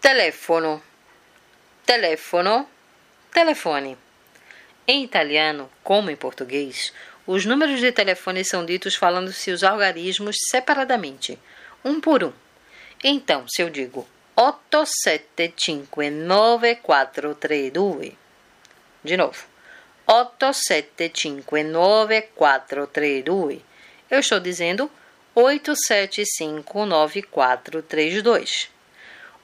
Telefono, telefono, telefone. Em italiano, como em português, os números de telefone são ditos falando-se os algarismos separadamente, um por um. Então, se eu digo 87594432, de novo, 87594432, eu estou dizendo 8759432.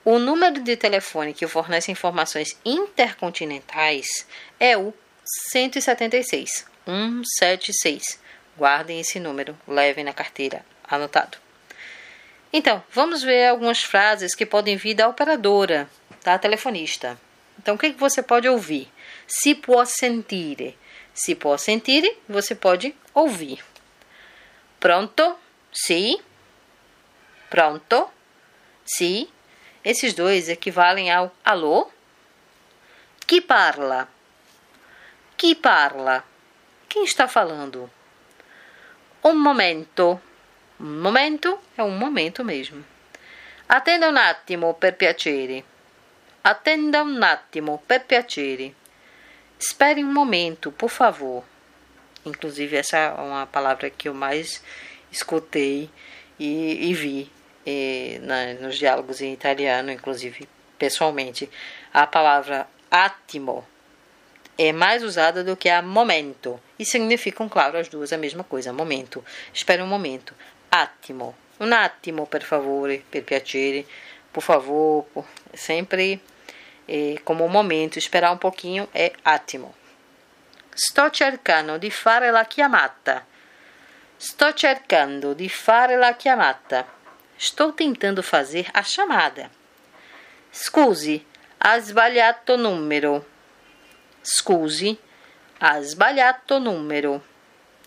O número de telefone que fornece informações intercontinentais é o 176 176. Guardem esse número, levem na carteira, anotado. Então, vamos ver algumas frases que podem vir da operadora, da telefonista. Então, o que, você pode ouvir? Si può sentire. Si può sentire, você pode ouvir. Pronto? Sì. Pronto? Sì. Esses dois equivalem ao alô. Chi parla? Chi parla? Quem está falando? Um momento. Um momento é um momento mesmo. Attenda un attimo, per piacere. Attenda un attimo, per piacere. Espere um momento, por favor. Inclusive, essa é uma palavra que eu mais escutei e, e vi e, na, nos diálogos em italiano, inclusive pessoalmente. A palavra attimo é mais usada do que a momento e significam, claro, as duas a mesma coisa. Momento. Espere um momento. Attimo. Un attimo, per favore, per piacere. Por favor. Sempre eh, como momento. Esperar um pouquinho é attimo. Sto cercando di fare la chiamata. Sto cercando di fare la chiamata. Estou tentando fazer a chamada. Scusi, ha sbagliato numero. Scusi, ha sbagliato numero.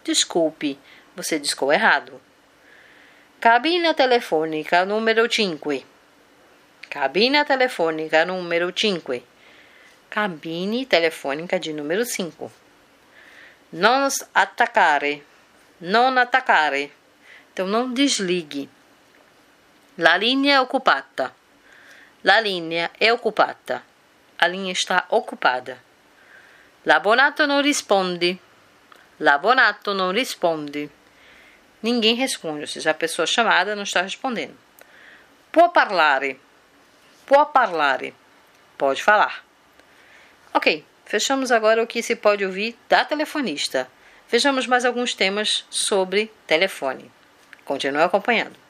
Desculpe, você discou errado. Cabina telefônica número 5. Cabina telefônica número 5. Cabine telefônica de número 5. Non attaccare. Non attaccare. Então não desligue. La linea è occupata. La linea è occupata. A linha está ocupada. L'abonato não responde. L'abonato não responde. Ninguém responde, ou seja, a pessoa chamada não está respondendo. Può parlare. Può parlare. Pode falar. Ok, fechamos agora o que se pode ouvir da telefonista. Vejamos mais alguns temas sobre telefone. Continue acompanhando.